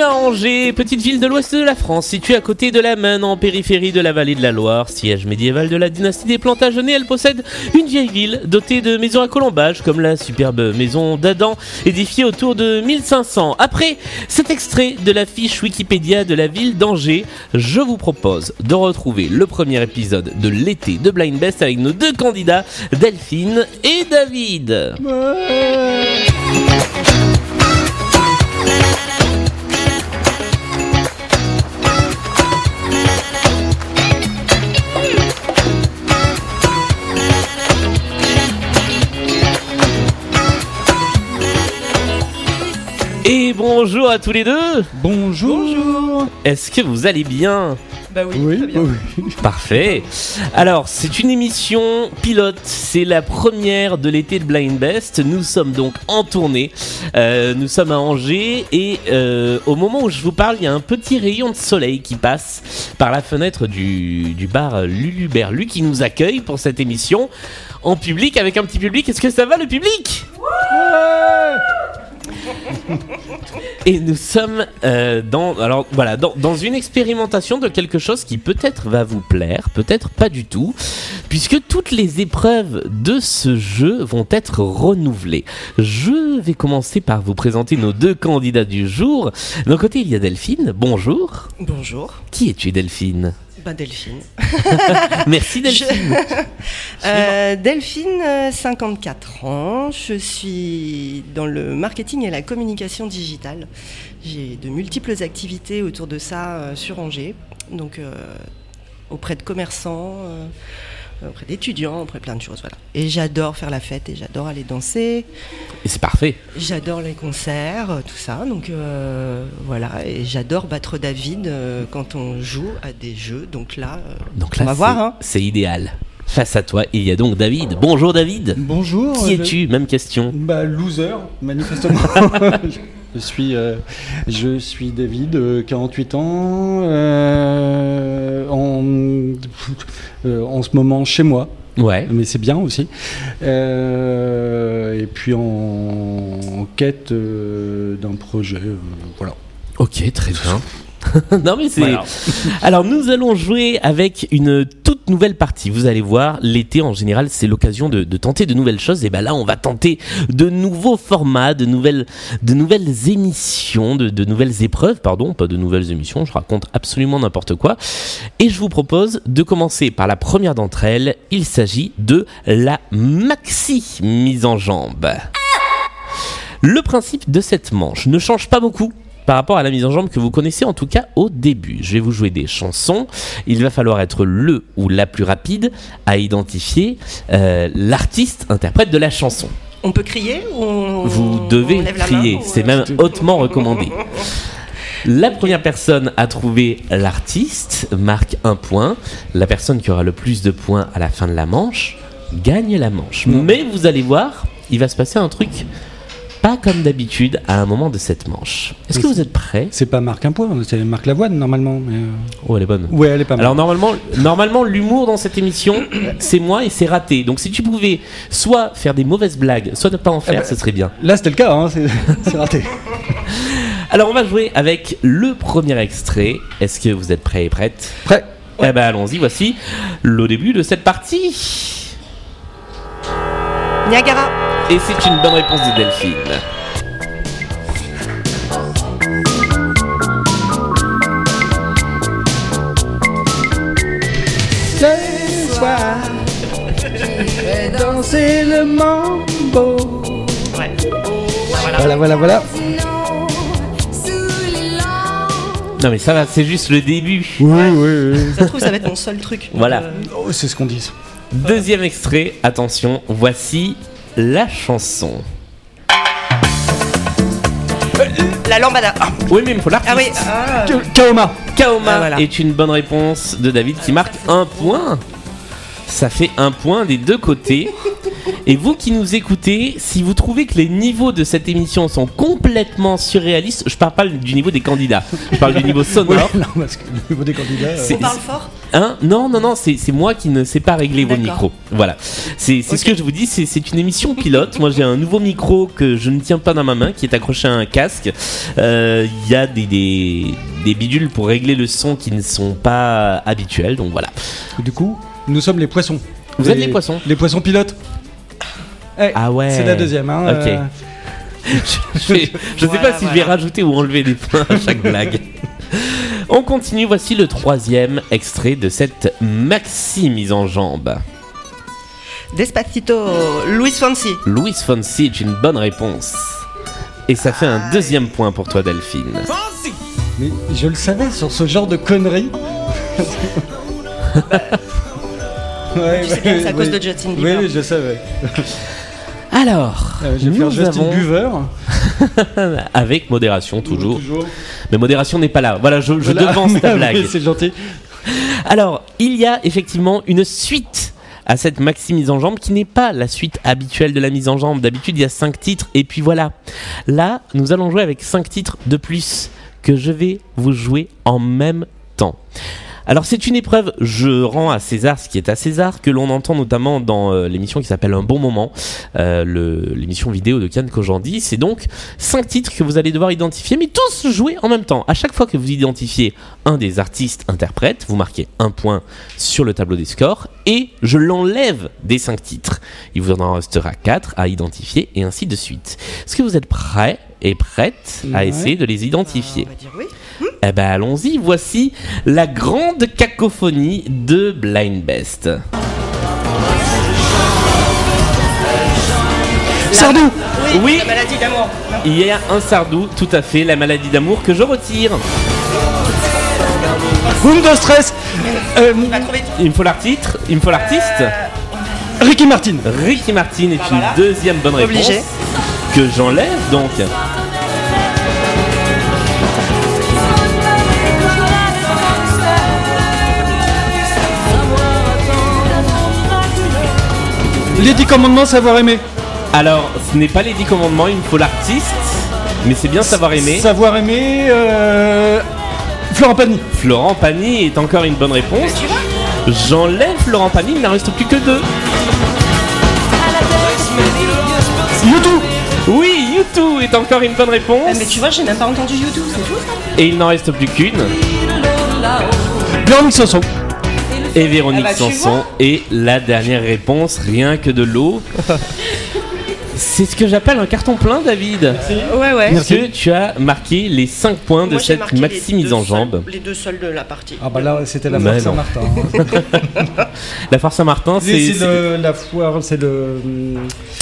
À Angers, petite ville de l'ouest de la France, située à côté de la Maine, en périphérie de la vallée de la Loire, siège médiéval de la dynastie des Plantagenets. Elle possède une vieille ville dotée de maisons à colombage, comme la superbe maison d'Adam, édifiée autour de 1500. Après cet extrait de la fiche Wikipédia de la ville d'Angers, je vous propose de retrouver le premier épisode de l'été de Blind Best avec nos deux candidats, Delphine et David. Et bonjour à tous les deux Bonjour. Est-ce que vous allez bien Bah oui, Oui, très bien. oui. Parfait. Alors, c'est une émission pilote. C'est la première de l'été de Blind Best. Nous sommes donc en tournée. Euh, nous sommes à Angers et euh, au moment où je vous parle, il y a un petit rayon de soleil qui passe par la fenêtre du, du bar Lulu Berlu qui nous accueille pour cette émission en public avec un petit public. Est-ce que ça va le public? Et nous sommes euh, dans, alors voilà, dans, dans une expérimentation de quelque chose qui peut-être va vous plaire, peut-être pas du tout, puisque toutes les épreuves de ce jeu vont être renouvelées. Je vais commencer par vous présenter nos deux candidats du jour. D'un côté, il y a Delphine. Bonjour. Bonjour, Qui es-tu, Delphine? Bah Delphine. Merci, Delphine. Euh, Delphine, euh, 54 ans. Je suis dans le marketing et la communication digitale. J'ai de multiples activités autour de ça euh, sur Angers, donc euh, auprès de commerçants, euh, auprès d'étudiants, auprès de plein de choses. Voilà. Et j'adore faire la fête et j'adore aller danser. Et c'est parfait. J'adore les concerts, euh, tout ça. Donc euh, voilà, et j'adore battre David euh, quand on joue à des jeux. Donc là, euh, Donc on va voir. Hein. c'est idéal. Face à toi, il y a donc David. Bonjour, David. Bonjour. Qui je- es-tu? Même question. Bah loser, manifestement. je suis, euh, je suis David, euh, 48 ans, euh, en, euh, en ce moment chez moi, Ouais. mais c'est bien aussi. Euh, et puis en, en quête euh, d'un projet, euh, voilà. Ok, très bien. non mais c'est. Voilà. Alors nous allons jouer avec une toute nouvelle partie. Vous allez voir, l'été en général c'est l'occasion de, de tenter de nouvelles choses. Et ben là on va tenter de nouveaux formats, de nouvelles, de nouvelles émissions, de, de nouvelles épreuves, pardon, pas de nouvelles émissions. Je raconte absolument n'importe quoi. Et je vous propose de commencer par la première d'entre elles. Il s'agit de la maxi mise en jambe. Le principe de cette manche ne change pas beaucoup par rapport à la mise en jambe que vous connaissez en tout cas au début. Je vais vous jouer des chansons. Il va falloir être le ou la plus rapide à identifier euh, l'artiste interprète de la chanson. On peut crier ou on, Vous devez crier, c'est même hautement recommandé. La première personne à trouver l'artiste marque un point. La personne qui aura le plus de points à la fin de la manche gagne la manche. Mais vous allez voir, il va se passer un truc pas comme d'habitude à un moment de cette manche. Est-ce que vous êtes prêts C'est pas Marc un point, c'est Marc Lavoine normalement. Mais euh, Oh, elle est bonne. Ouais, elle est pas mal. Alors normalement, normalement l'humour dans cette émission, c'est moi et c'est raté. Donc si tu pouvais soit faire des mauvaises blagues, soit ne pas en faire, bah, ce serait bien. Là c'était le cas, hein, c'est c'est raté. Alors on va jouer avec le premier extrait. Est-ce que vous êtes prêts et prêtes? Prêt Eh ben allons-y, voici le début de cette partie. Niagara. Et c'est une bonne réponse de Delphine. Ce soir, je vais danser le mambo. Ouais. Voilà, voilà, voilà. Non mais ça va, c'est juste le début. Oui, oui, oui. Ça se trouve, ça va être mon seul truc. Voilà. Euh, Oh, c'est ce qu'on dit. Deuxième extrait, attention, voici la chanson. la lambada. Ah, Oui mais il me faut l'artiste. ah oui. ah. Kaoma. Kaoma Ah, voilà. est une bonne réponse de David qui marque un point. Ça fait un point des deux côtés. Et vous qui nous écoutez, si vous trouvez que les niveaux de cette émission sont complètement surréalistes, je parle pas du niveau des candidats, je parle du niveau sonore. Ouais, non, parce que le niveau des candidats. euh, C'est- On parle fort? Hein? Non, non, non, c'est moi qui ne sais pas régler vos micros. Voilà. C'est ce que je vous dis, c'est une émission pilote. moi, j'ai un nouveau micro que je ne tiens pas dans ma main, qui est accroché à un casque. Euh, Il y a des, des, des bidules pour régler le son qui ne sont pas habituels, donc voilà. Du coup, nous sommes les poissons. Vous êtes les poissons Les poissons pilotes. Ah ouais. C'est la deuxième. Hein, Ok. euh, Je, je sais Voilà, pas si je vais voilà. rajouter ou enlever des points à chaque blague. On continue, voici le troisième extrait de cette maxi mise en jambe. Despacito, Luis Fonsi. Louis Fonsi est une bonne réponse. Et ça fait un deuxième point pour toi, Delphine. mais je le savais sur ce genre de conneries. ouais, Tu sais bien c'est à cause de Justin Bieber. Oui, oui, je savais. Alors, Euh, je vais faire nous Justin avons, Bieber. avec modération toujours, Toujours. mais modération n'est pas là. Voilà, je, je Voilà. devance ta blague. Oui, c'est gentil. Alors, il y a effectivement une suite à cette maxi mise en jambe qui n'est pas la suite habituelle de la mise en jambe. D'habitude, il y a 5 titres et puis voilà. Là, nous allons jouer avec 5 titres de plus que je vais vous jouer en même temps. Alors c'est une épreuve, je rends à César ce qui est à César, que l'on entend notamment dans euh, l'émission qui s'appelle Un bon moment, euh, l'émission vidéo de Kian Kojandi. C'est donc cinq titres que vous allez devoir identifier, mais tous jouer en même temps. À chaque fois que vous identifiez un des artistes interprètes, vous marquez un point sur le tableau des scores et je l'enlève des cinq titres. Il vous en restera quatre à identifier et ainsi de suite. Est-ce que vous êtes prêts et prêtes à essayer de les identifier? On va dire oui. Eh ben allons-y, voici la grande cacophonie de Blind Best. Sardou Oui. La maladie d'amour. Non. Il y a un sardou, tout à fait, la maladie d'amour que je retire. Boom de stress Euh, Il me faut l'artiste, il me faut l'artiste. Ricky Martin Ricky Martin est Bah une voilà. deuxième bonne réponse Obligé. que j'enlève donc. Les 10 commandements, savoir aimer. Alors, ce n'est pas les 10 commandements, il me faut l'artiste, mais c'est bien savoir aimer. Savoir aimer. Euh... Florent Pagny. Florent Pagny est encore une bonne réponse. Tu vois J'enlève Florent Pagny, il n'en reste plus que deux. YouTube Oui, YouTube est encore une bonne réponse. Ah, Mais tu vois, j'ai même pas entendu YouTube, c'est fou ça. Et il n'en reste plus qu'une. Véronique Sanson. Et Véronique Ah bah, tu Sanson est la dernière réponse, rien que de l'eau. C'est ce que j'appelle un carton plein, David. Ouais, ouais. Parce que tu as marqué les 5 points de cette marqué les maxi mise deux en seuls- jambe. Les deux seuls de la partie. Ah bah là, c'était la non. Saint-Martin. La Foire Saint-Martin, C'est la foire, c'est le.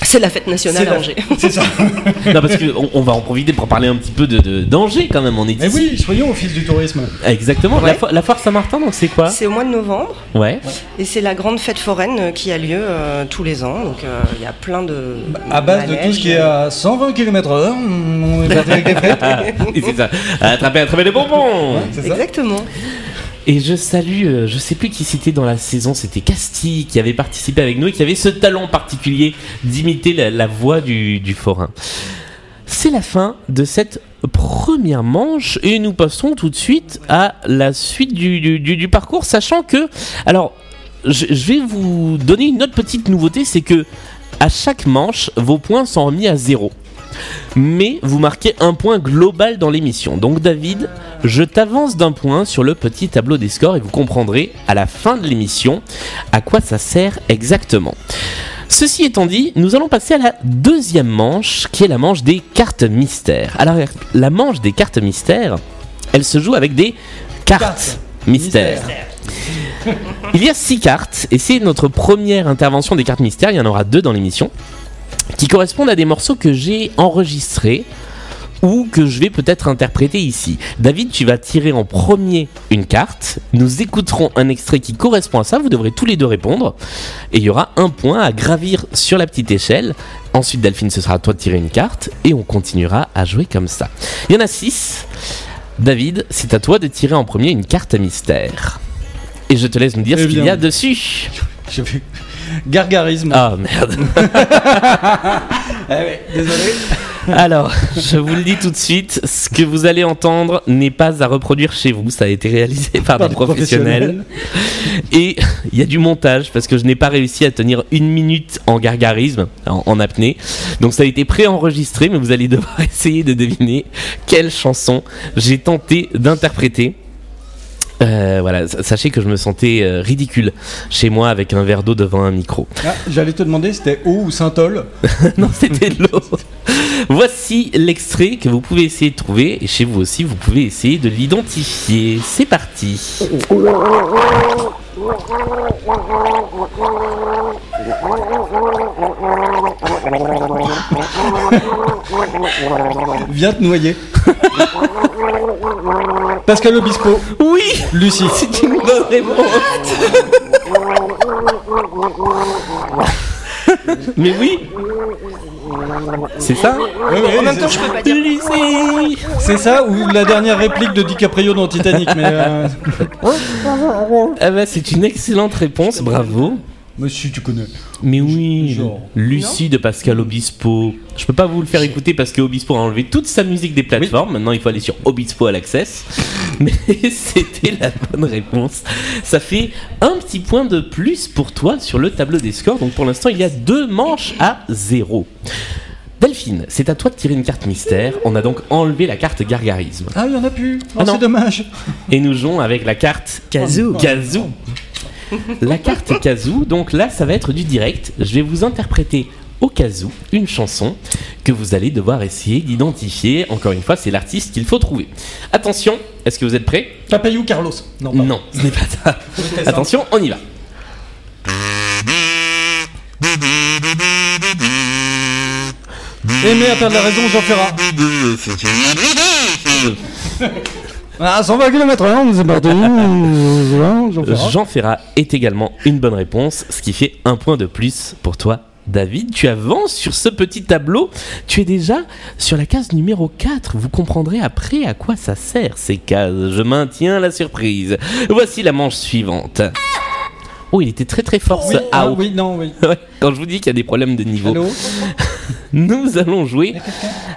C'est la fête nationale c'est à la- Angers. C'est ça. Non, parce qu'on on va en profiter pour parler un petit peu de, de danger quand même. On est Mais oui, soyons au fil du tourisme. Exactement. La, Ouais. fo- la Foire Saint-Martin, donc c'est quoi? C'est au mois de novembre Ouais. et c'est la grande fête foraine qui a lieu euh, tous les ans. Donc euh, il y a plein de. À base de tout ce qui est à 120 km/h, on est parti avec des frites. Et c'est ça. Attraper, attraper les bonbons. C'est ça Exactement. Et je salue, euh, je sais plus qui c'était dans la saison, c'était Castille qui avait participé avec nous et qui avait ce talent particulier d'imiter la, la voix du, du forain. C'est la fin de cette première manche et nous passons tout de suite à la suite du, du- du- du parcours, sachant que, alors, je, je vais vous donner une autre petite nouveauté, c'est que à chaque manche, vos points sont remis à zéro. Mais vous marquez un point global dans l'émission. Donc David, je t'avance d'un point sur le petit tableau des scores et vous comprendrez à la fin de l'émission à quoi ça sert exactement. Ceci étant dit, nous allons passer à la deuxième manche qui est la manche des cartes mystères. Alors la manche des cartes mystères, elle se joue avec des cartes Cartes mystères. Il y a six cartes et c'est notre première intervention des cartes mystères. Il y en aura deux dans l'émission qui correspondent à des morceaux que j'ai enregistrés ou que je vais peut-être interpréter ici. David, tu vas tirer en premier une carte. Nous écouterons un extrait qui correspond à ça. Vous devrez tous les deux répondre. Et il y aura un point à gravir sur la petite échelle. Ensuite, Delphine, ce sera à toi de tirer une carte. Et on continuera à jouer comme ça. Il y en a six. David, c'est à toi de tirer en premier une carte mystère. Et je te laisse nous dire Eh ce qu'il y a dessus. Je vais- Gargarisme. Ah merde. Eh désolé. Alors, je vous le dis tout de suite, ce que vous allez entendre n'est pas à reproduire chez vous. Ça a été réalisé par, Par des des professionnels. Et il y a du montage parce que je n'ai pas réussi à tenir une minute en gargarisme, en, en apnée. Donc ça a été préenregistré, mais vous allez devoir essayer de deviner quelle chanson j'ai tenté d'interpréter. Euh, voilà, sa- sachez que je me sentais euh, ridicule chez moi avec un verre d'eau devant un micro. Ah, J'allais te demander, c'était eau ou Saint-Ol? Non, c'était de l'eau. Voici l'extrait que vous pouvez essayer de trouver et chez vous aussi, vous pouvez essayer de l'identifier. C'est parti. Viens te noyer. Pascal Obispo, Oui, Lucie. c'est une bonne réponse. Mais oui, c'est ça. Ouais, ouais, En même c'est- temps, je peux pas dire. Lucie. C'est ça ou la dernière réplique de DiCaprio dans Titanic mais euh, Ah bah, c'est une excellente réponse, bravo. Monsieur, tu connais. Mais oui, Genre. Lucie de Pascal Obispo. Je peux pas vous le faire écouter parce que Obispo a enlevé toute sa musique des plateformes. Maintenant, il faut aller sur Obispo à l'access. Mais c'était la bonne réponse. Ça fait un petit point de plus pour toi sur le tableau des scores. Donc pour l'instant, il y a deux manches à zéro. Delphine, c'est à toi de tirer une carte mystère. On a donc enlevé la carte gargarisme. Ah, il y en a plus. Oh, Ah c'est dommage. Et nous jouons avec la carte Kazoo. Kazoo. La carte Kazoo, donc là, ça va être du direct. Je vais vous interpréter au Kazoo une chanson que vous allez devoir essayer d'identifier. Encore une fois, c'est l'artiste qu'il faut trouver. Attention, est-ce que vous êtes prêts? Papayou Carlos. Non, pardon. Non, ce n'est pas ça. Attention, on y va. Aimer à perdre la raison, Jean Ferrat. Ah, 120 km h c'est parti. Jean Ferrat. Jean Ferrat est également une bonne réponse, ce qui fait un point de plus pour toi. David, tu avances sur ce petit tableau. Tu es déjà sur la case numéro 4. Vous comprendrez après à quoi ça sert ces cases. Je maintiens la surprise. Voici la manche suivante. Oh, il était très très fort ce Ah, oui, non, oui. Quand je vous dis qu'il y a des problèmes de niveau, Allô nous allons jouer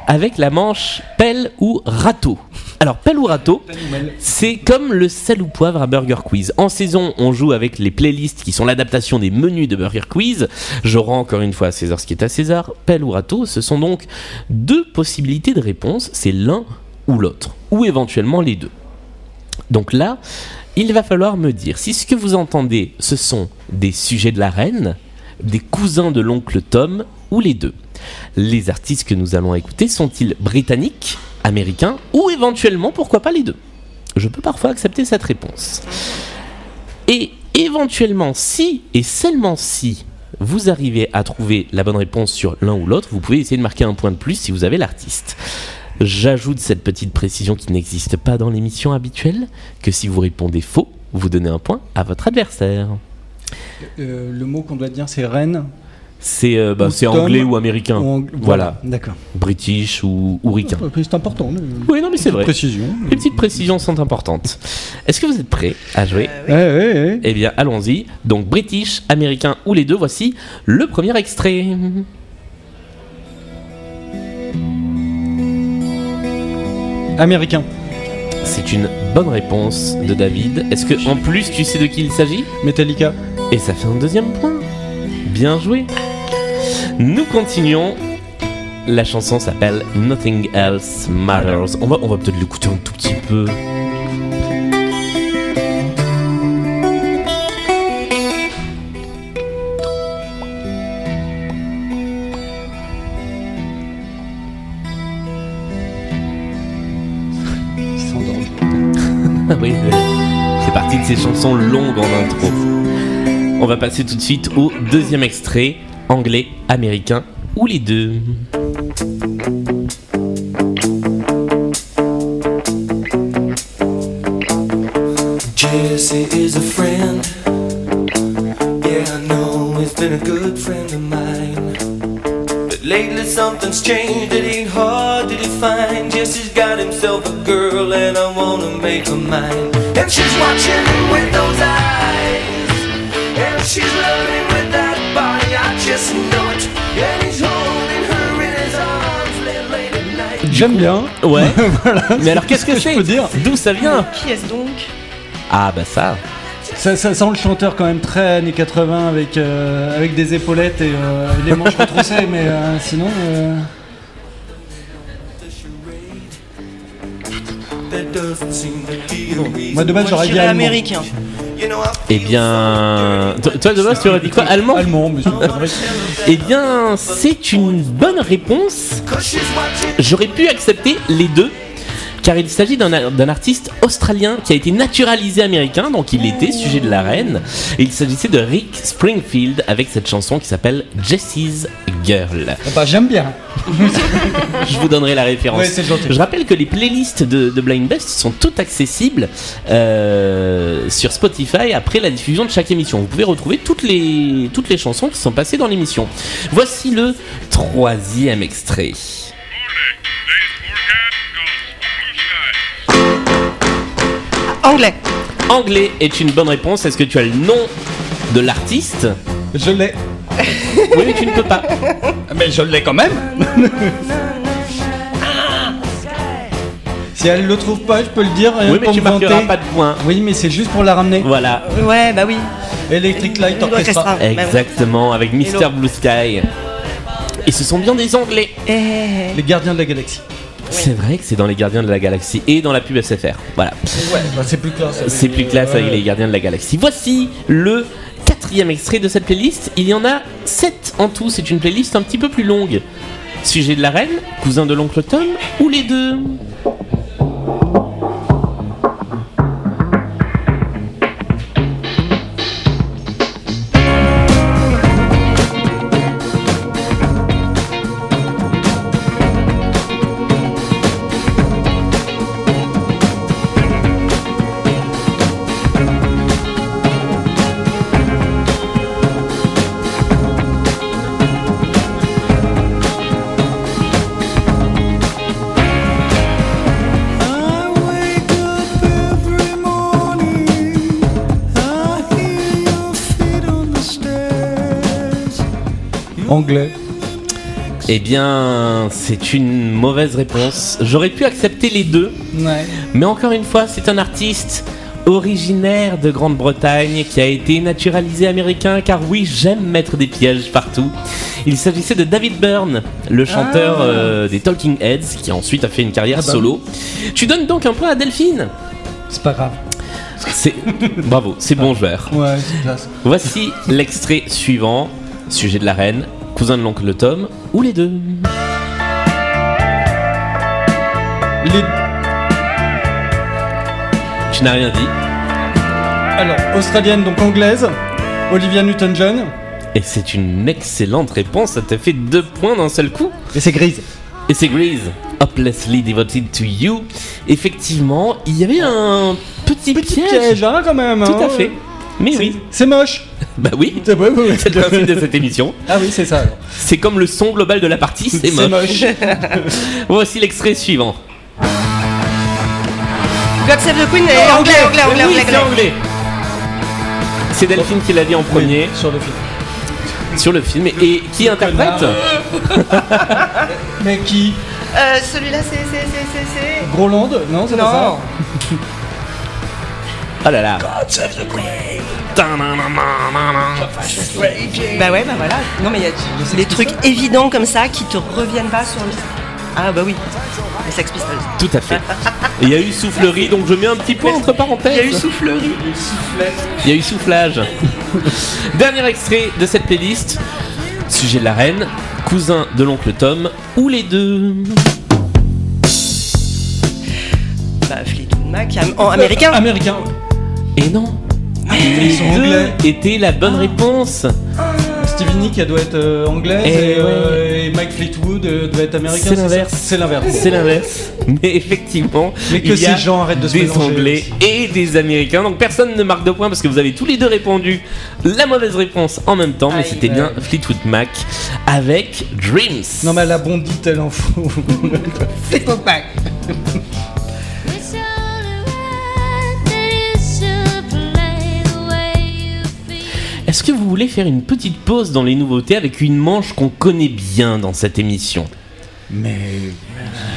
avec la manche pelle ou râteau. Alors, pelle ou râteau, c'est comme le sel ou poivre à Burger Quiz. En saison, on joue avec les playlists qui sont l'adaptation des menus de Burger Quiz. Je rends encore une fois à César ce qui est à César. Pelle ou râteau, ce sont donc deux possibilités de réponse. C'est l'un ou l'autre. Ou éventuellement les deux. Donc là, il va falloir me dire si ce que vous entendez, ce sont des sujets de la reine, des cousins de l'oncle Tom ou les deux. Les artistes que nous allons écouter sont-ils britanniques, américains ou éventuellement, pourquoi pas les deux? Je peux parfois accepter cette réponse. Et éventuellement, si et seulement si vous arrivez à trouver la bonne réponse sur l'un ou l'autre, vous pouvez essayer de marquer un point de plus si vous avez l'artiste. J'ajoute cette petite précision qui n'existe pas dans l'émission habituelle, que si vous répondez faux, vous donnez un point à votre adversaire. Euh, Le mot qu'on doit dire, c'est reine. C'est euh, bah, anglais ou américain. Ou ang- Voilà. D'accord. British ou, ou ricain. C'est important. mais- Oui, non, mais c'est vrai. Précision. Les petites précisions sont importantes. Est-ce que vous êtes prêts à jouer Euh, oui. Eh bien, allons-y. Donc, British, américain ou les deux, voici le premier extrait. Américain. C'est une bonne réponse de David. Est-ce que en plus tu sais de qui il s'agit? Metallica. Et ça fait un deuxième point. Bien joué. Nous continuons. La chanson s'appelle Nothing Else Matters. On va, on va peut-être l'écouter un tout petit peu. Chansons longues en intro. On va passer tout de suite au deuxième extrait, anglais, américain ou les deux. Is a friend. Yeah, I know he's been a good friend of mine. Lately something's changed, it ain't hard to define. Yes, got himself a girl and I wanna make her mine. And she's watching him with those eyes. And she's loving with that body, I just know it. And he's holding her in his arms late, late at night. J'aime bien. Ouais. voilà. Mais alors qu'est-ce que, que, je peux dire D'où ça vient Qui est-ce donc? Ah bah ça. Ça, ça sent le chanteur quand même très années 80 avec, euh, avec des épaulettes et euh, les manches retroussées, mais euh, sinon. euh. Moi de base j'aurais dit allemand. américain. Eh bien, toi de base tu aurais dit quoi Allemand? Allemand, vrai. Eh bien, c'est une bonne réponse. J'aurais pu accepter les deux, car il s'agit d'un artiste australien qui a été naturalisé américain, donc il était sujet de la reine. Et il s'agissait de Rick Springfield avec cette chanson qui s'appelle Jessie's Girl. Ah bah, j'aime bien. Je vous donnerai la référence. Ouais. Je rappelle que les playlists de, de Blind Best sont toutes accessibles euh, sur Spotify après la diffusion de chaque émission. Vous pouvez retrouver toutes les, toutes les chansons qui sont passées dans l'émission. Voici le troisième extrait. Anglais. Anglais est une bonne réponse. Est-ce que tu as le nom de l'artiste Je l'ai. Oui, mais tu ne peux pas. Mais je l'ai quand même. si elle le trouve pas, je peux le dire. rien Oui, mais pour tu me marqueras pas de points. Oui, mais c'est juste pour la ramener. Voilà, Ouais, bah oui. Electric Light Orchestra. Orchestra. Bah exactement, avec Mr. Hello. Blue Sky. Et ce sont bien des Anglais. Eh, Les gardiens de la galaxie. C'est vrai que c'est dans les Gardiens de la Galaxie et dans la pub SFR. Voilà. Ouais, bah, c'est plus classe. avec C'est plus classe avec les Gardiens de la Galaxie. Voici le quatrième extrait de cette playlist. Il y en a sept en tout. C'est une playlist un petit peu plus longue. Sujet de la reine, cousin de l'oncle Tom ou les deux? Anglais. Eh bien, c'est une mauvaise réponse. J'aurais pu accepter les deux, Ouais. mais encore une fois, c'est un artiste originaire de Grande-Bretagne qui a été naturalisé américain car oui, j'aime mettre des pièges partout. Il s'agissait de David Byrne, le chanteur euh, des Talking Heads qui ensuite a fait une carrière Ah bah solo. Tu donnes donc un point à Delphine. C'est pas grave. C'est bravo, c'est bon joueur. Ouais, c'est classe. Voici l'extrait suivant, sujet de la reine, cousin de l'oncle Tom ou les deux. Les... Tu n'as rien dit. Alors, australienne, donc anglaise. Olivia Newton-John. Et c'est une excellente réponse, ça t'a fait deux points d'un seul coup. Et c'est grise. Et c'est Grease, Hopelessly Devoted to You. Effectivement, il y avait un petit, Petit piège. piège, hein, quand même. Tout hein. à fait. Mais oui, C'est moche. Bah oui, C'est le principe de cette émission. Ah oui, c'est ça. alors. C'est comme le son global de la partie, c'est moche. Voici l'extrait suivant. God Save the Queen et Oh, anglais, anglais, anglais, oui, anglais, c'est anglais. anglais. C'est Delphine qui l'a dit en premier Oui, sur le film. sur le film. Et qui interprète Mais qui? Euh, celui-là, c'est, c'est, c'est, c'est, c'est. Groland? Non, c'est pas ça. Oh là là. Bah ouais, bah voilà. Non, mais il y a des trucs évidents comme ça qui te reviennent pas sur le. Ah bah oui. Les Sex Pistols. Tout à fait. Il y a eu soufflerie, donc je mets un petit point entre parenthèses. Il y a eu soufflerie. Il y a eu soufflage. Dernier extrait de cette playlist. Sujet de la reine, cousin de l'oncle Tom, ou les deux Bah Fleetwood Mac, am- en américain. Américain. Et non Ils sont Deux anglais. était la bonne réponse. Stevie Nicks, elle doit être euh, anglaise Eh et, ouais. euh, et Mike Fleetwood euh, doit être américain. C'est l'inverse. C'est l'inverse. C'est l'inverse. Mais effectivement, Mais que il y a ces gens arrêtent de se des. Anglais et des Américains. Donc personne ne marque de points parce que vous avez tous les deux répondu la mauvaise réponse en même temps. Mais c'était bien Fleetwood Mac avec Dreams. Non mais elle a bondi tel en fou. Fleetwood Est-ce que vous voulez faire une petite pause dans les nouveautés avec une manche qu'on connaît bien dans cette émission? Mais.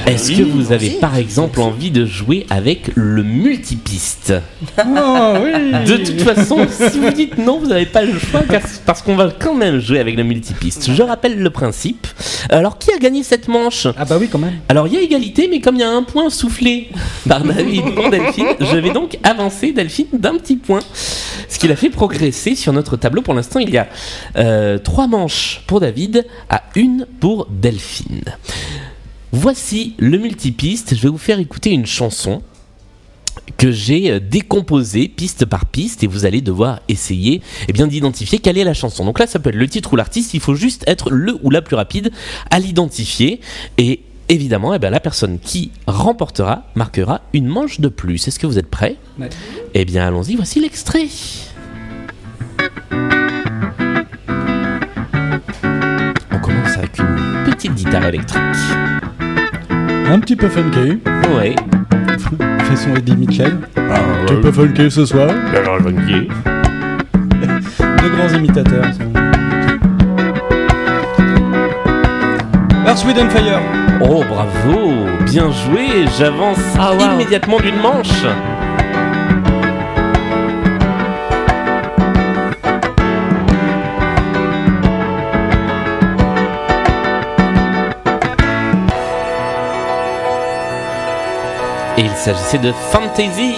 Est-ce que vous avez par exemple envie de jouer avec le multipiste Oh oui De toute façon, si vous dites non, vous n'avez pas le choix parce qu'on va quand même jouer avec le multipiste. Je rappelle le principe. Alors, qui a gagné cette manche Ah bah oui, quand même. Alors, il y a égalité, mais comme il y a un point soufflé par David pour Delphine, je vais donc avancer Delphine d'un petit point. Ce qui l'a fait progresser sur notre tableau. Pour l'instant, il y a euh, trois manches pour David à une pour Delphine. Voici le multipiste. Je vais vous faire écouter une chanson que j'ai euh, décomposée piste par piste et vous allez devoir essayer eh bien d'identifier quelle est la chanson. Donc là ça peut être le titre ou l'artiste, il faut juste être le ou la plus rapide à l'identifier et évidemment eh bien, la personne qui remportera marquera une manche de plus. Est-ce que vous êtes prêts? Ouais. Eh bien allons-y, voici l'extrait. Guitare électrique. Un petit peu funky. Ouais. Façon Eddie Mitchell. Un petit peu funky ce soir. De grands imitateurs. Earth, Wind and Fire. Oh bravo, bien joué, j'avance Ah, wow. immédiatement d'une manche. Il s'agissait de Fantasy.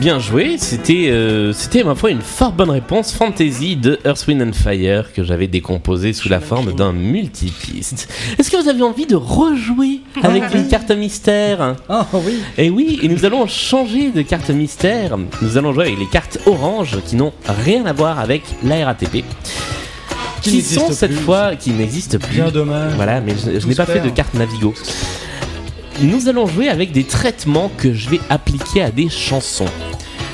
Bien joué. C'était, euh, c'était ma foi une fort bonne réponse. Fantasy de Earth, Wind and Fire que j'avais décomposé sous la forme d'un multipiste. Est-ce que vous avez envie de rejouer avec une carte mystère? Ah oui. Et oui, et nous allons changer de carte mystère. Nous allons jouer avec les cartes orange qui n'ont rien à voir avec la RATP. Qui, sont cette plus. fois, qui n'existent plus. Bien dommage. Voilà, mais je, n'ai pas fait de carte Navigo. Nous allons jouer avec des traitements que je vais appliquer à des chansons.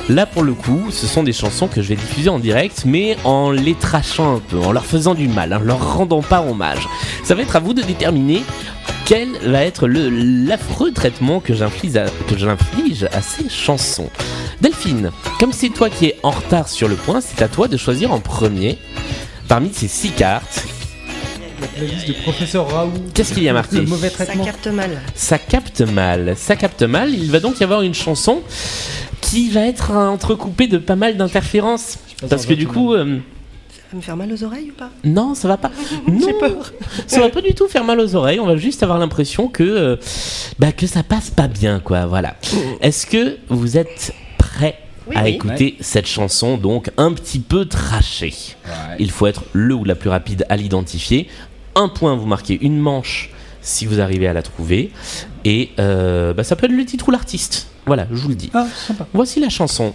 Là, pour le coup, ce sont des chansons que je vais diffuser en direct, mais en les trachant un peu, en leur faisant du mal, en leur rendant pas hommage. Ça va être à vous de déterminer quel va être l'affreux traitement que j'inflige à, que j'inflige à ces chansons. Delphine, comme c'est toi qui es en retard sur le point, c'est à toi de choisir en premier parmi ces six cartes. La playlist du professeur Raoult. Qu'est-ce qu'il y a marqué Le mauvais Ça traitement. capte mal. Ça capte mal, ça capte mal. Il va donc y avoir une chanson qui va être entrecoupée de pas mal d'interférences. Parce que du coup, euh, Ça va me faire mal aux oreilles ou pas? Non, ça va pas. Non, peur. ça va pas du tout faire mal aux oreilles. On va juste avoir l'impression que, euh, bah, que ça passe pas bien, quoi. Voilà. Est-ce que vous êtes prêts Oui, à oui. écouter cette chanson, donc un petit peu trashée? Il faut être le ou la plus rapide à l'identifier. Un point, vous marquez une manche si vous arrivez à la trouver. Et euh, bah, ça peut être le titre ou l'artiste. Voilà, je vous le dis. Ah, sympa. Voici la chanson.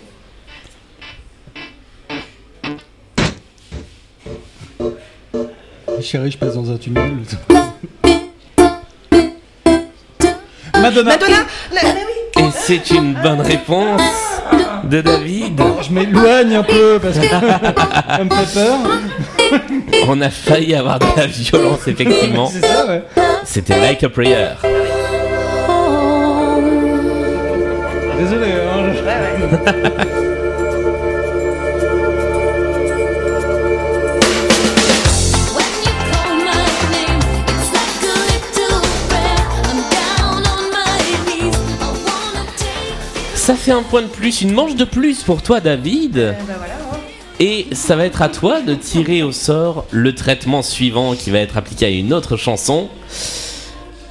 Chérie, je passe dans un tunnel. Madonna. Madonna la-. Et c'est une bonne réponse de David. Je m'éloigne un peu parce que ça me fait peur. On a failli avoir de la violence, effectivement. C'est ça, ouais. C'était Like a Prayer. Désolé. Hein, je- Ça fait un point de plus, une manche de plus pour toi, David. Eh ben voilà. Et ça va être à toi de tirer au sort le traitement suivant qui va être appliqué à une autre chanson.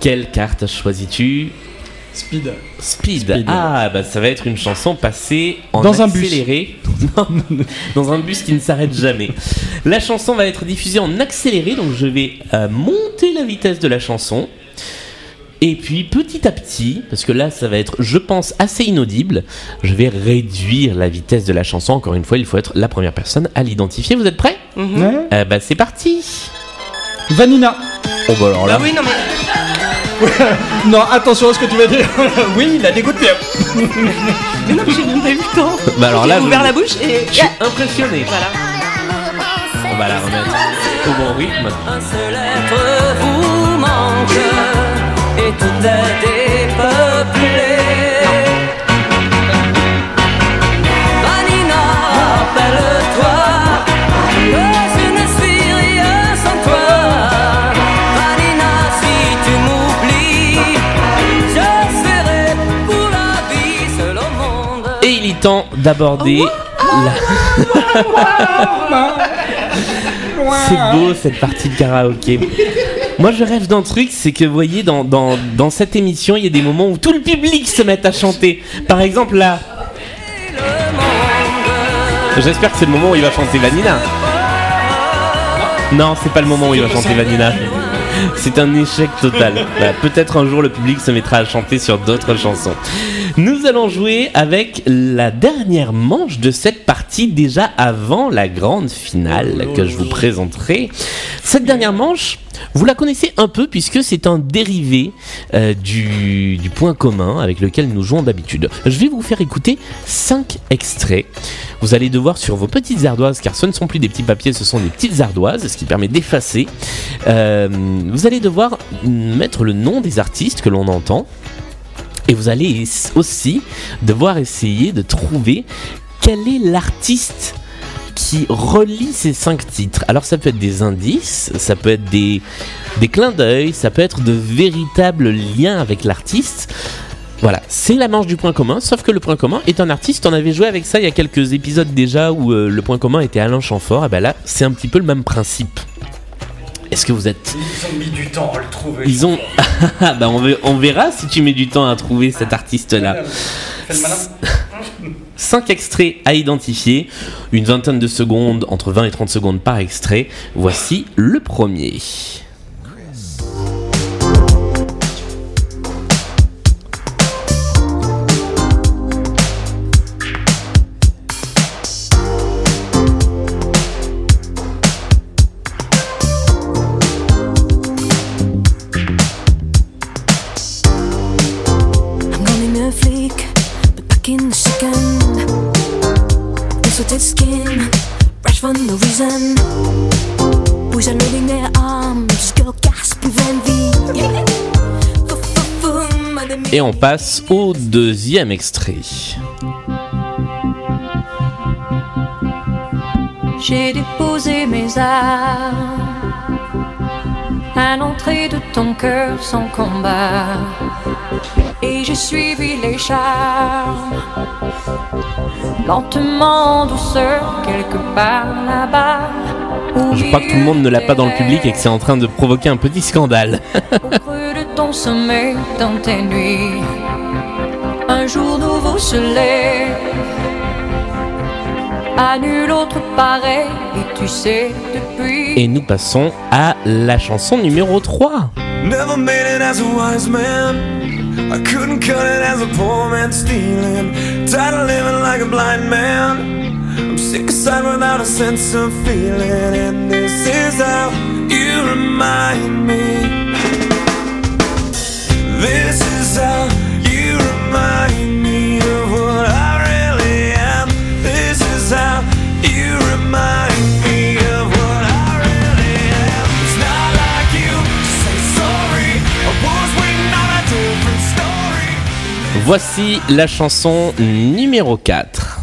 Quelle carte choisis-tu Speed. Speed. Speed. Ah, bah ça va être une chanson passée en Dans un bus. accéléré. Non, dans un bus qui ne s'arrête jamais. La chanson va être diffusée en accéléré, donc je vais euh, monter la vitesse de la chanson. Et puis petit à petit, parce que là ça va être, je pense, assez inaudible, je vais réduire la vitesse de la chanson. Encore une fois, il faut être la première personne à l'identifier. Vous êtes prêts? Mhm. Ouais. Euh, Bah c'est parti Vanina. Oh bah alors là, Ah oui, non mais. Non, attention à ce que tu vas dire. oui, il a des de. Mais non, j'ai même pas eu le temps. Bah alors là, J'ai ouvert la bouche et. Je suis impressionné. Voilà. On va la remettre au bon rythme. Un seul être vous manque est dépeuplé. Vanina, rappelle-toi que je ne suis rien sans toi. Vanina, si tu m'oublies, je serai pour la vie seul au monde. Et il est temps d'aborder la... C'est beau cette partie de karaoké. Moi je rêve d'un truc, c'est que vous voyez dans, dans, dans cette émission, il y a des moments où tout le public se met à chanter. Par exemple là. J'espère que c'est le moment où il va chanter Vanina. Non, c'est pas le moment où il va chanter Vanina. C'est un échec total. Voilà, Peut-être un jour le public se mettra à chanter sur d'autres chansons. Nous allons jouer avec la dernière manche de cette partie déjà avant la grande finale que je vous présenterai. Cette dernière manche, vous la connaissez un peu puisque c'est un dérivé euh, du, du point commun avec lequel nous jouons d'habitude. Je vais vous faire écouter 5 extraits. Vous allez devoir sur vos petites ardoises, car ce ne sont plus des petits papiers, ce sont des petites ardoises, ce qui permet d'effacer. Euh, vous allez devoir mettre le nom des artistes que l'on entend. Et vous allez aussi devoir essayer de trouver quel est l'artiste qui relie ces cinq titres. Alors ça peut être des indices, ça peut être des, des clins d'œil, ça peut être de véritables liens avec l'artiste. Voilà, c'est la manche du point commun, sauf que le point commun est un artiste. On avait joué avec ça il y a quelques épisodes déjà où euh, le point commun était Alain Chamfort. Et ben là, c'est un petit peu le même principe. Est-ce que vous êtes Ils ont mis du temps à le trouver. Ils ont. Ah, bah on, ve- on verra si tu mets du temps à trouver cet artiste-là. 5 extraits à identifier, une vingtaine de secondes, entre 20 et 30 secondes par extrait. Voici le premier. Passe au deuxième extrait. J'ai déposé mes armes à l'entrée de ton cœur sans combat. Et j'ai suivi les charmes, lentement, en douceur, quelque part là-bas. Je crois que tout le monde ne l'a pas dans le public et que c'est en train de provoquer un petit scandale. Sommeil, dans tes nuits. Un jour nouveau se lève, à nul autre pareil, et tu sais depuis. Et nous passons à la chanson numéro 3. Never made it as a wise man. I couldn't cut it as a poor man stealing. Tired of living like a blind man. I'm sick aside without a sense of feeling. And this is how Voici la chanson numéro 4.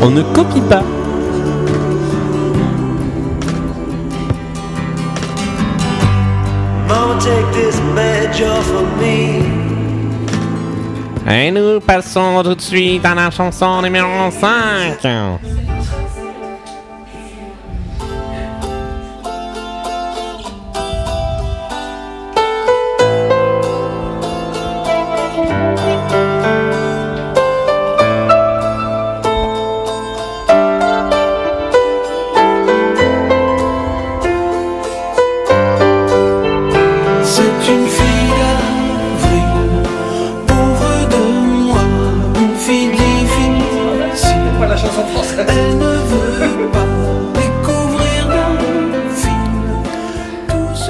On ne copie pas. Et nous passons tout de suite à la chanson numéro 5.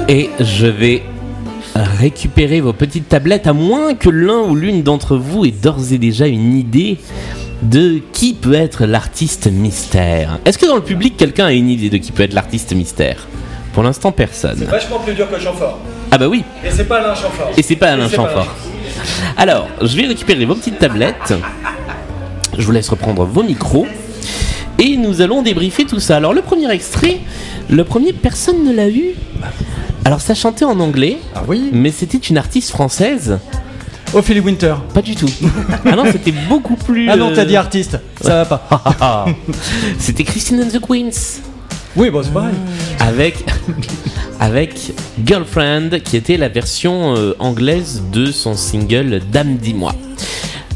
Et je vais récupérer vos petites tablettes, à moins que l'un ou l'une d'entre vous ait d'ores et déjà une idée de qui peut être l'artiste mystère. Est-ce que dans le public, quelqu'un a une idée de qui peut être l'artiste mystère? Pour l'instant, personne. Vachement plus dur que Chamfort. Ah bah oui, Et c'est pas Alain Chamfort. et c'est pas Alain c'est Chamfort. Alors, je vais récupérer vos petites tablettes. Je vous laisse reprendre vos micros. Et nous allons débriefer tout ça. Alors, le premier extrait, le premier, personne ne l'a eu. Alors, ça chantait en anglais, Ah oui mais c'était une artiste française. Ophélie Winter. Pas du tout. Ah non, c'était beaucoup plus. Ah non, t'as euh, dit artiste. Ça va pas. C'était Christine and the Queens. Oui, bon, c'est pareil. avec avec Girlfriend qui était la version euh, anglaise de son single Dame dis-moi.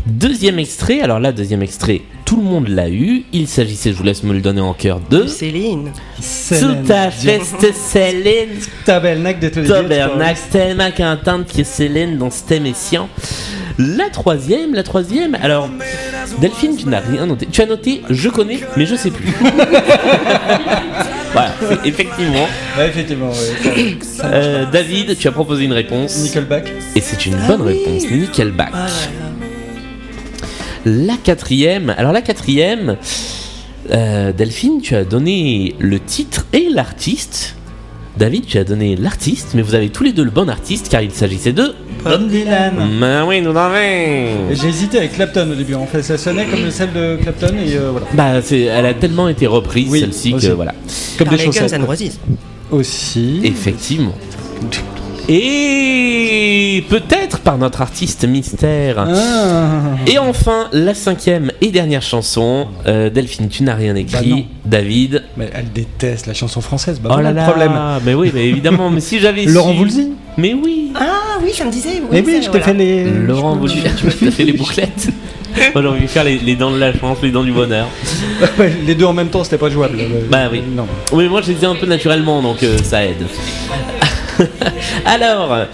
Deuxième extrait, alors là deuxième extrait, tout le monde l'a eu. Il s'agissait, je vous laisse me le donner en cœur de. Céline. Tout à fait, c'était Céline. Tabernacle de tous Tabernacle, tellement contente que Céline dans cette émission. La troisième, la troisième, alors Delphine, tu n'as rien noté. Tu as noté, je connais, mais je sais plus. voilà, effectivement. Ouais, effectivement, ouais. Ça- ça marche Euh, David, tu as proposé une réponse. Nickelback. Et c'est une bonne réponse, Nickelback. La quatrième, alors la quatrième, euh, Delphine, tu as donné le titre et l'artiste. David, tu as donné l'artiste, mais vous avez tous les deux le bon artiste car il s'agissait de. Bob Dylan. Ben oui, nous l'avons. Et J'ai hésité avec Clapton au début. En fait, ça sonnait comme celle de Clapton et euh, voilà. Bah, c'est, elle a tellement été reprise Oui, celle-ci que aussi. voilà. Comme Par des Guns chaussettes. N' Roses. Aussi. Effectivement. Et peut-être par notre artiste mystère. Ah. Et enfin, la cinquième et dernière chanson. Euh, Delphine, tu n'as rien Bah écrit. non. David. Mais elle déteste la chanson française. Bah oh voilà là là. le problème. Mais oui, mais évidemment. mais si j'avais Laurent su- Voulzy. Mais oui. Ah oui, ça me disait. Mais oui, je t'ai fait les. Laurent Voulzy. Tu m'as fait les bouclettes. Moi, j'ai envie de faire les, les dents de la chance, les dents du bonheur. Les deux en même temps, c'était pas jouable. Bah oui. Non. Oui, moi, je les ai un peu naturellement, donc euh, ça aide. Alors,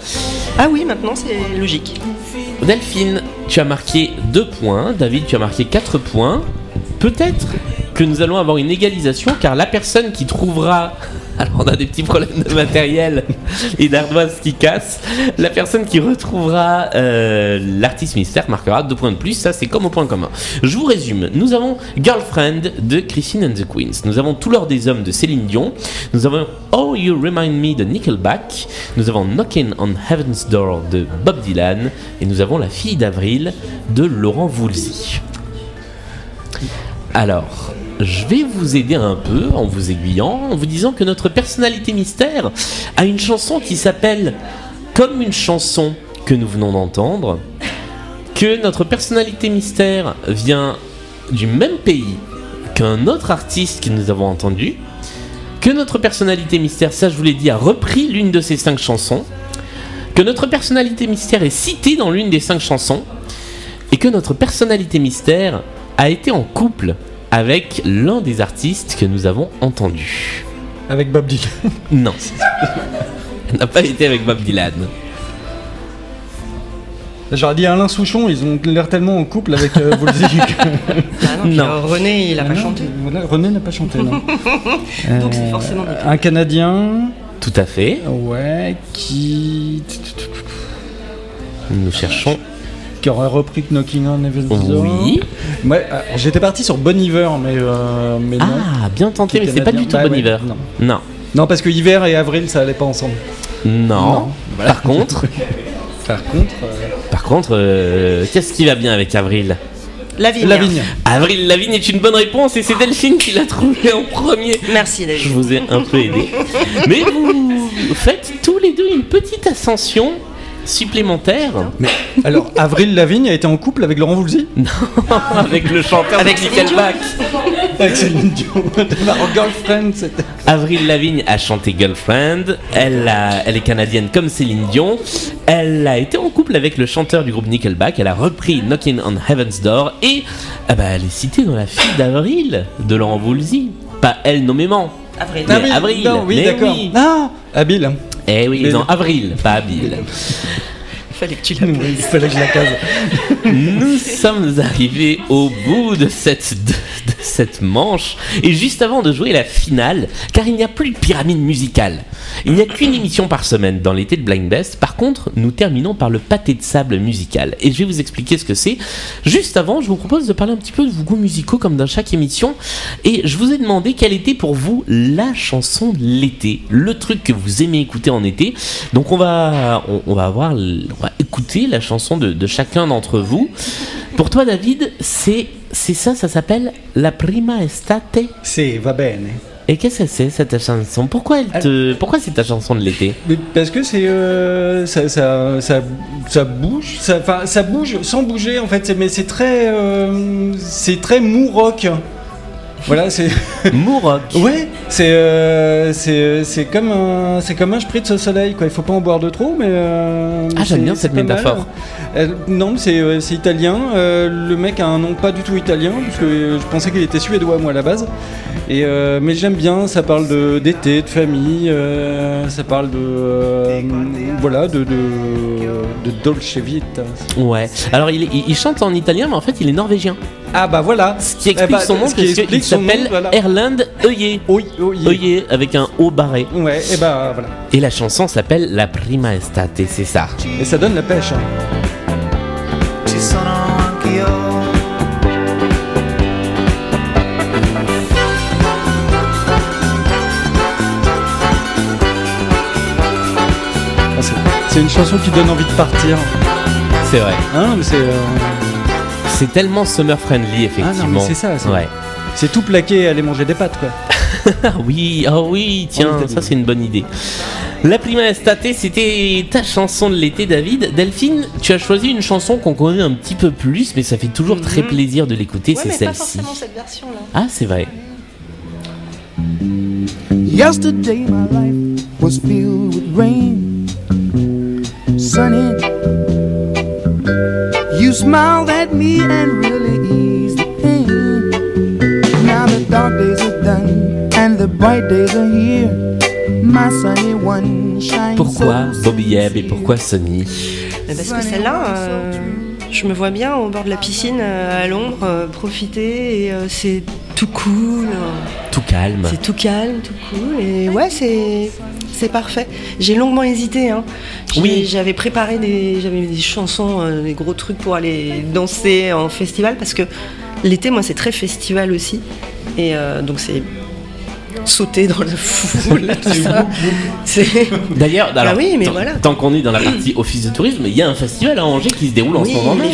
Ah oui, maintenant c'est logique. Delphine, tu as marqué 2 points. David, tu as marqué 4 points. Peut-être que nous allons avoir une égalisation car la personne qui trouvera. Alors, on a des petits problèmes de matériel et d'ardoise qui cassent. La personne qui retrouvera euh, l'artiste mystère marquera 2 points de plus. Ça, c'est comme au point commun. Je vous résume. Nous avons Girlfriend de Christine and the Queens. Nous avons Tout l'or des hommes de Céline Dion. Nous avons Oh You Remind Me de Nickelback. Nous avons Knocking on Heaven's Door de Bob Dylan. Et nous avons La fille d'avril de Laurent Voulzy. Alors, je vais vous aider un peu en vous aiguillant, en vous disant que notre personnalité mystère a une chanson qui s'appelle Comme une chanson que nous venons d'entendre, que notre personnalité mystère vient du même pays qu'un autre artiste que nous avons entendu, que notre personnalité mystère, ça je vous l'ai dit, a repris l'une de ces cinq chansons, que notre personnalité mystère est citée dans l'une des cinq chansons, et que notre personnalité mystère a été en couple avec l'un des artistes que nous avons entendus. Avec Bob Dylan. Non. Elle n'a pas été avec Bob Dylan. J'aurais dit Alain Souchon, ils ont l'air tellement en couple avec euh, Woolsey que- Ah non, puis, Non. euh, René, il a Ah pas non, chanté. voilà, René n'a pas chanté, non. Donc c'est Euh, forcément des Un Canadien, Tout à fait. ouais, qui. Nous cherchons. Qui aurait repris Knocking on Heaven's Door. Oui. Ouais, alors, j'étais parti sur Bon Iver, mais, euh, mais non. Ah, bien tenté, mais c'est pas du tout Bah Bon ouais, Iver. Non. Non. non, parce que hiver et avril, ça allait pas ensemble. Non. Non, voilà. Par contre, Par contre, euh, par contre, euh, qu'est-ce qui va bien avec Avril? La vigne. la vigne. Avril Lavigne est une bonne réponse et c'est Delphine qui l'a trouvé en premier. Merci David. Je vous ai un peu aidé. Mais vous faites tous les deux une petite ascension supplémentaire Alors, Avril Lavigne a été en couple avec Laurent Voulzy? Avec le chanteur Avec de Céline Nickelback. Avec Céline Dion. Alors, Girlfriend, c'était. Avril Lavigne a chanté Girlfriend. Elle, a- elle est canadienne comme Céline Dion. Elle a été en couple avec le chanteur du groupe Nickelback. Elle a repris Knocking on Heaven's Door. Et ah bah, elle est citée dans La fille d'Avril de Laurent Voulzy. Pas elle nommément. Avril. Mais Ah oui, Avril, non, oui, mais d'accord. oui. Ah, habile. Eh oui, non, Avril, pas Avril. Fallait que tu la Oui, il fallait que je la case. Nous sommes arrivés au bout de cette, de, de cette manche et juste avant de jouer la finale, car il n'y a plus de pyramide musicale. Il n'y a qu'une émission par semaine dans l'été de Blind Best. Par contre, nous terminons par le pâté de sable musical et je vais vous expliquer ce que c'est. Juste avant, je vous propose de parler un petit peu de vos goûts musicaux comme dans chaque émission et je vous ai demandé quelle était pour vous la chanson de l'été, le truc que vous aimez écouter en été. Donc on va, on, on va avoir, écouter la chanson de, de chacun d'entre vous. Pour toi, David, c'est c'est ça, ça s'appelle La Prima Estate. C'est va bene. Et qu'est-ce que c'est cette chanson? Pourquoi elle te, pourquoi c'est ta chanson de l'été? Parce que c'est euh, ça, ça, ça, ça bouge, ça, bouge sans bouger en fait. Mais c'est très, euh, c'est très mou rock. Voilà, c'est. Mouroc. Ouais, c'est euh, c'est c'est comme un c'est comme un spritz au soleil quoi. Il faut pas en boire de trop, mais. euh, Ah, j'aime bien cette métaphore. Euh, non, mais c'est euh, italien. Euh, le mec a un nom pas du tout italien parce que euh, je pensais qu'il était suédois moi à la base. Et euh, mais j'aime bien. Ça parle de d'été, de famille. euh, ça parle de euh, voilà de de, de dolce vita. Ouais. Alors il, il chante en italien, mais en fait il est norvégien. Ah bah voilà. Ce qui explique Eh bah, son nom ce qui parce qu'il explique son nom, s'appelle voilà. Erland oui. Œillet avec un haut barré. Ouais, et bah voilà. Et la chanson s'appelle La Prima Estate, c'est ça. Et ça donne la pêche. hein. Ah, c'est- C'est une chanson qui donne envie de partir. C'est vrai. Hein, mais c'est euh, C'est tellement summer friendly, effectivement. Ah non, mais c'est ça, c'est- Ouais. c'est tout plaqué à aller manger des pâtes quoi. Ah oui, ah oui, tiens, ça c'est une bonne idée. La Prima Estate, c'était ta chanson de l'été, David. Delphine, tu as choisi une chanson qu'on connaît un petit peu plus, mais ça fait toujours très Mhm. plaisir de l'écouter, Ouais, c'est mais pas celle-ci. forcément cette version-là. Ah, c'est vrai. Yesterday my life was filled with rain, sunny. You smiled at me and really eased the pain. Now the dark days are done and the bright days are here. My sunny one shines Pourquoi Bobby Yeb et pourquoi Sony Mais Parce que celle-là, euh, je me vois bien au bord de la piscine, euh, à l'ombre, euh, profiter, et euh, c'est tout cool, euh, Tout calme. c'est tout calme, tout cool, et ouais, c'est. C'est parfait. J'ai longuement hésité. Hein. Oui. J'avais préparé des, j'avais des chansons, euh, des gros trucs pour aller danser en festival parce que l'été, moi, c'est très festival aussi. Et euh, donc, c'est sauter dans le foule, D'ailleurs, Bah oui, mais tant, voilà. tant qu'on est dans la partie office de tourisme, il y a un festival à Angers qui se déroule en Oui, ce moment même.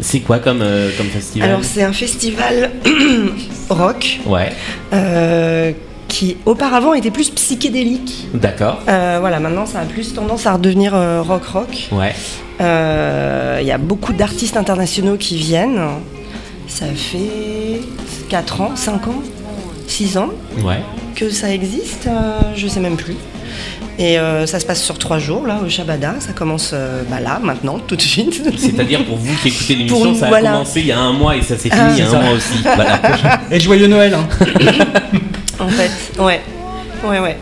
C'est quoi comme, euh, comme festival? Alors c'est un festival rock Ouais, euh, qui auparavant était plus psychédélique. d'accord. Euh, voilà, maintenant ça a plus tendance à redevenir euh, rock rock. Ouais. Euh, Il y a beaucoup d'artistes internationaux qui viennent. Ça fait 4 ans, 5 ans, 6 ans Ouais. que ça existe, euh, je sais même plus. Et euh, ça se passe sur 3 jours là au Shabada, ça commence euh, bah, là, maintenant, tout de suite. C'est-à-dire pour vous qui écoutez l'émission, ça a voilà. commencé il y a un mois et ça s'est fini Ah, il y a un ça. mois aussi. Voilà. Et joyeux Noël. Hein. en fait, ouais. Ouais, ouais.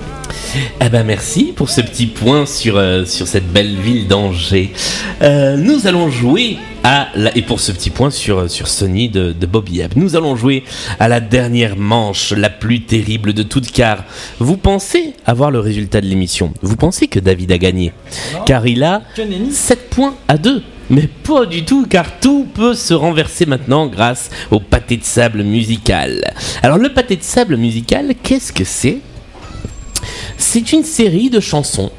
Eh ben merci pour ce petit point sur, euh, sur cette belle ville d'Angers. Euh, nous allons jouer à la, et pour ce petit point sur, sur Sony de, de Bobby nous allons jouer à la dernière manche, la plus terrible de toutes car vous pensez avoir le résultat de l'émission. Vous pensez que David a gagné car il a Que nenni. 7 points à 2. Mais pas du tout, car tout peut se renverser maintenant grâce au pâté de sable musical. Alors le pâté de sable musical, qu'est-ce que c'est? C'est une série de chansons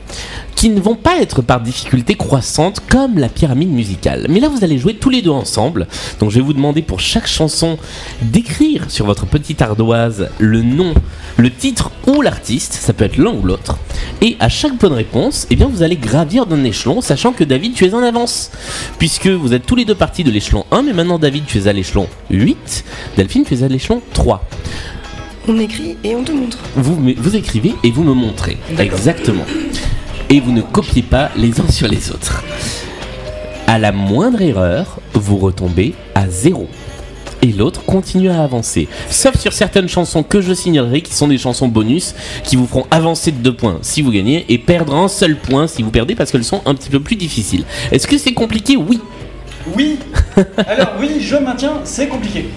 qui ne vont pas être par difficulté croissante comme la pyramide musicale. Mais là, vous allez jouer tous les deux ensemble. Donc, je vais vous demander pour chaque chanson d'écrire sur votre petite ardoise le nom, le titre ou l'artiste. Ça peut être l'un ou l'autre. Et à chaque bonne réponse, eh bien, vous allez gravir d'un échelon, sachant que David, tu es en avance. Puisque vous êtes tous les deux partis de l'échelon 1, mais maintenant, David, tu es à l'échelon 8. Delphine, tu es à l'échelon 3. On écrit et on te montre. Vous, vous écrivez et vous me montrez. Exactement. Et vous ne copiez pas les uns sur les autres. À la moindre erreur, vous retombez à zéro. et l'autre continue à avancer. Sauf sur certaines chansons que je signalerai qui sont des chansons bonus qui vous feront avancer de deux points si vous gagnez et perdre un seul point si vous perdez parce qu'elles sont un petit peu plus difficiles. Est-ce que c'est compliqué? Oui. Oui. Alors oui, je maintiens, c'est compliqué.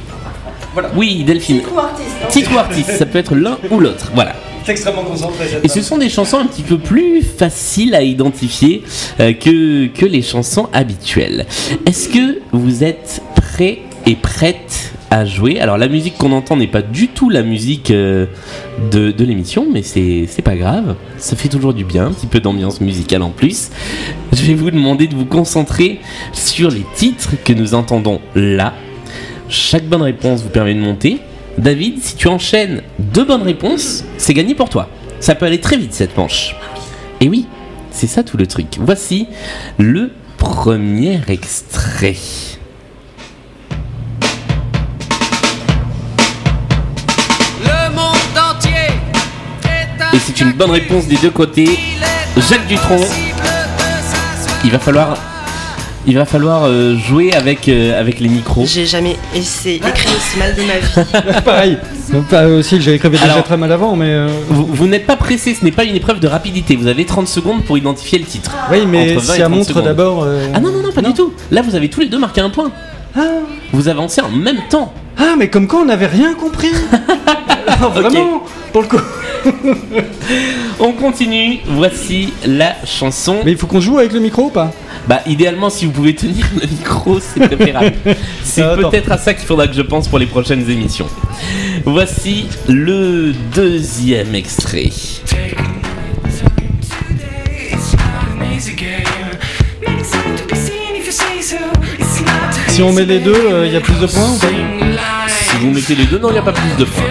Oui, Delphine. Titre ou artiste hein Titre ou artiste, ça peut être l'un ou l'autre. Voilà. C'est extrêmement concentré. Et ce sont des chansons un petit peu plus faciles à identifier euh, que, que les chansons habituelles. Est-ce que vous êtes prêts et prêtes à jouer? Alors la musique qu'on entend n'est pas du tout la musique euh, de, de l'émission, mais c'est pas grave. Ça fait toujours du bien, un petit peu d'ambiance musicale en plus. Je vais vous demander de vous concentrer sur les titres que nous entendons là. Chaque bonne réponse vous permet de monter. David, si tu enchaînes deux bonnes réponses, c'est gagné pour toi. Ça peut aller très vite cette manche. Et oui, c'est ça tout le truc. Voici le premier extrait. Le monde entier est Et c'est une bonne réponse des deux côtés. Jacques Dutronc, il va falloir, il va falloir euh, jouer avec, euh, avec les micros. J'ai jamais essayé écrit aussi mal de ma vie. Pareil. Pas aussi, j'ai écrit déjà Alors- très mal avant, mais. euh, Vous, vous n'êtes pas pressé, ce n'est pas une épreuve de rapidité. Vous avez 30 secondes pour identifier le titre. Oui, mais Entre 20 et si elle 30 montre secondes. d'abord. euh, Ah non, non, non, pas du tout. Là, vous avez tous les deux marqué un point. Vous avancez en même temps. Ah, mais comme quoi on n'avait rien compris Ah, Vraiment Pour le coup. On continue. Voici la chanson. Mais il faut qu'on joue avec le micro ou pas Bah, idéalement, si vous pouvez tenir le micro, c'est préférable. c'est Ah, peut-être à ça qu'il faudra que je pense pour les prochaines émissions. Voici le deuxième extrait. Si on met les deux, euh, il y a plus de points ou pas Si vous mettez les deux, non, il n'y a pas plus de points.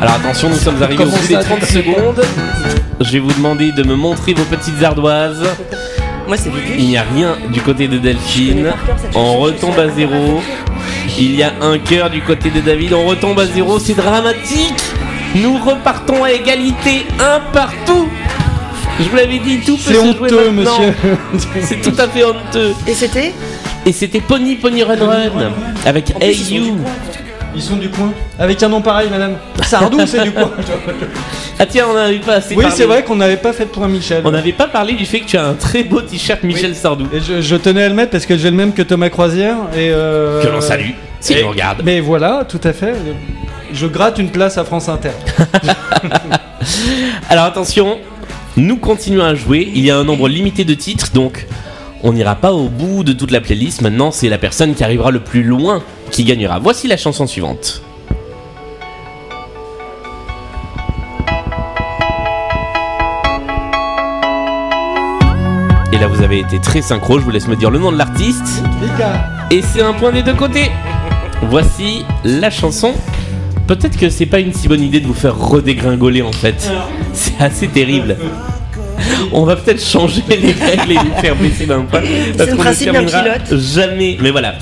Alors attention, nous sommes arrivés au bout des ça, 30 tu- secondes. Je vais vous demander de me montrer vos petites ardoises. Moi, c'est. Il n'y a rien du côté de Delphine. On retombe à zéro. Il y a un cœur du côté de David. On retombe à zéro. C'est dramatique. Nous repartons à égalité, un partout. Je vous l'avais dit, tout peut C'est se jouer honteux, maintenant. monsieur. C'est tout à fait honteux. Et c'était? Et c'était Pony Pony Run Run avec Hey You. Ils sont du coin. Avec un nom pareil, madame. Sardou, c'est du coin. Ah tiens, on n'avait pas assez Oui, parlé. c'est vrai qu'on n'avait pas fait de point Michel. On n'avait pas parlé du fait que tu as un très beau t-shirt Michel Sardou. Et je, je tenais à le mettre parce que j'ai le même que Thomas Croisière. Et euh, Que l'on salue, et- nous regarde. Mais voilà, tout à fait. Je gratte une place à France Inter. Alors attention, nous continuons à jouer. Il y a un nombre limité de titres, donc on n'ira pas au bout de toute la playlist. Maintenant, c'est la personne qui arrivera le plus loin qui gagnera. Voici la chanson suivante. Et là, vous avez été très synchro. Je vous laisse me dire le nom de l'artiste. Et c'est un point des deux côtés. Voici la chanson. Peut-être que c'est pas une si bonne idée de vous faire redégringoler en fait. C'est assez terrible. On va peut-être changer les règles et faire baisser d'un point. Parce le qu'on ne terminera pilote. Jamais. Mais voilà.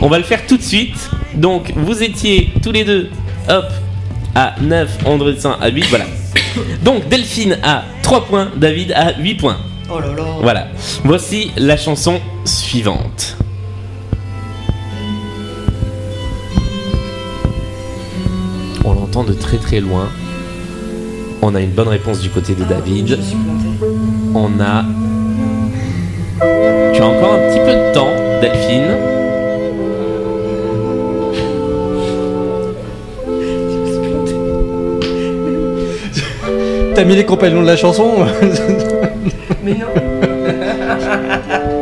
On va le faire tout de suite. Donc vous étiez tous les deux, hop, à 9, Andressin à 8. Voilà. Donc Delphine à 3 points, David à 8 points. Oh là là. Voilà. Voici la chanson suivante. On l'entend de très très loin. On a une bonne réponse du côté de David. On a. Tu as encore un petit peu de temps, Delphine. T'as mis les compagnons de la chanson Mais non.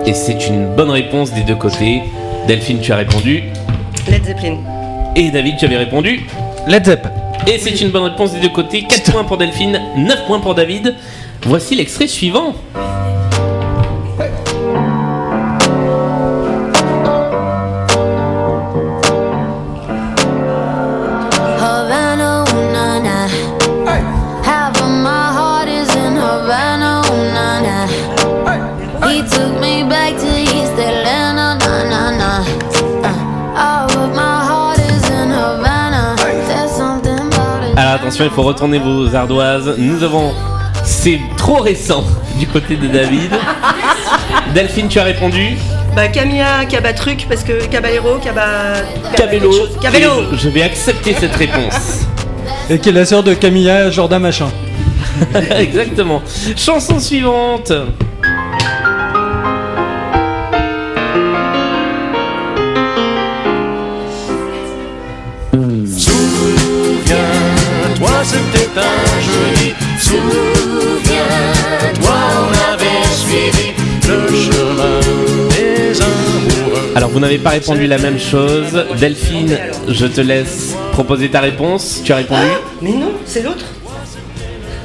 Et c'est une bonne réponse des deux côtés. Delphine, tu as répondu. Led Zeppelin. Et David, tu avais répondu. Led Zepp. Et c'est une bonne réponse des deux côtés. 4 points pour Delphine, 9 points pour David. Voici l'extrait suivant. Alors attention, il faut retourner vos ardoises. Nous avons c'est trop récent du côté de David. Delphine, tu as répondu. Bah Camilla Cabatruc parce que Caballero, Caba... Cabello. Cabello. Je vais accepter cette réponse. Et qui est la sœur de Camilla Jordan Machin. Exactement. Chanson suivante. Souviens-toi, c'était un. Souviens-toi, on avait suivi le chemin des amoureux. Alors vous n'avez pas répondu la même chose. Delphine, je te laisse proposer ta réponse. Tu as répondu Mais non, c'est l'autre.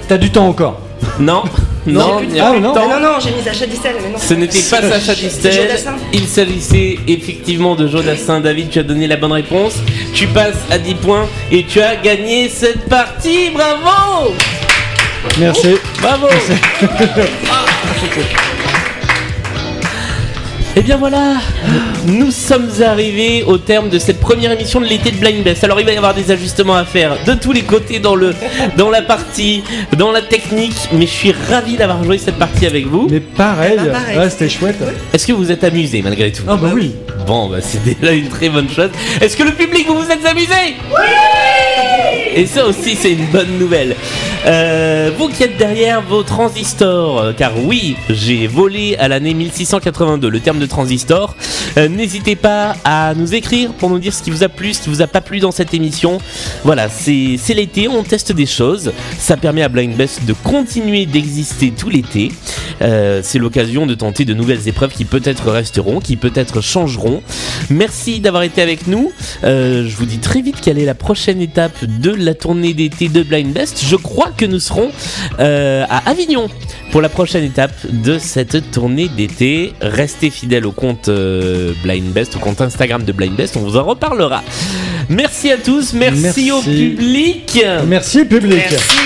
T'as du temps encore. Non Non, il n'y a plus de Ah, non. temps. Mais non, non, j'ai mis Sacha Distel, mais non. Ce n'était pas Sacha Distel. Il s'agissait effectivement de Jodassin. David, tu as donné la bonne réponse. Tu passes à 10 points et tu as gagné cette partie. Bravo Merci. Bravo Et bien voilà, nous sommes arrivés au terme de cette première émission de l'été de Blind Best. Alors il va y avoir des ajustements à faire de tous les côtés dans le dans la partie, dans la technique, mais je suis ravi d'avoir joué cette partie avec vous. Mais pareil, Eh ben, pareil. Ouais, c'était chouette. Est-ce que vous êtes amusés malgré tout? Ah bah oui. Bon, bah c'est déjà une très bonne chose. Est-ce que le public, vous vous êtes amusé? Oui Et ça aussi, c'est une bonne nouvelle. Euh, vous qui êtes derrière vos transistors, euh, car oui, j'ai volé à l'année 1682 le terme de transistor. euh, N'hésitez pas à nous écrire pour nous dire ce qui vous a plu, ce qui vous a pas plu dans cette émission. Voilà, c'est l'été, on teste des choses. Ça permet à Blind Best de continuer d'exister tout l'été. C'est l'occasion de tenter de nouvelles épreuves qui peut-être resteront, qui peut-être changeront. Merci d'avoir été avec nous. Je vous dis très vite quelle est la prochaine étape de la tournée d'été de Blind Best. Je crois que nous serons euh, à Avignon pour la prochaine étape de cette tournée d'été. Restez fidèles au compte euh, Blind Best, au compte Instagram de Blind Best. On vous en reparlera. Merci à tous. Merci, Merci. au public. Merci public. Merci.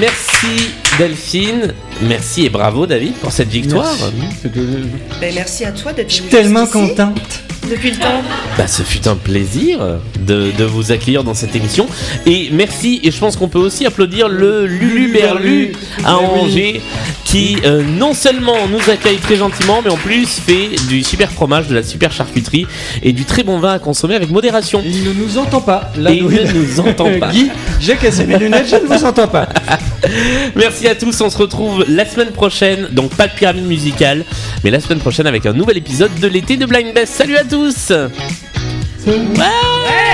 Merci Delphine. Merci et bravo David pour cette victoire. C'était- Ben, merci à toi d'être Je suis tellement jusqu'ici, content. Depuis le temps. Bah, ce fut un plaisir de, de vous accueillir dans cette émission. Et merci, et je pense qu'on peut aussi applaudir le Lulu Berlu à oui. Angers, qui euh, non seulement nous accueille très gentiment, mais en plus fait du super fromage, de la super charcuterie et du très bon vin à consommer avec modération. Il ne nous entend pas. Là, Et il ne nous entend pas. Guy, j'ai cassé mes lunettes, je ne vous entends pas. Merci à tous, on se retrouve la semaine prochaine, donc pas de pyramide musicale, mais la semaine prochaine avec un nouvel épisode de l'été de Blind Best. Salut à tous. Ouais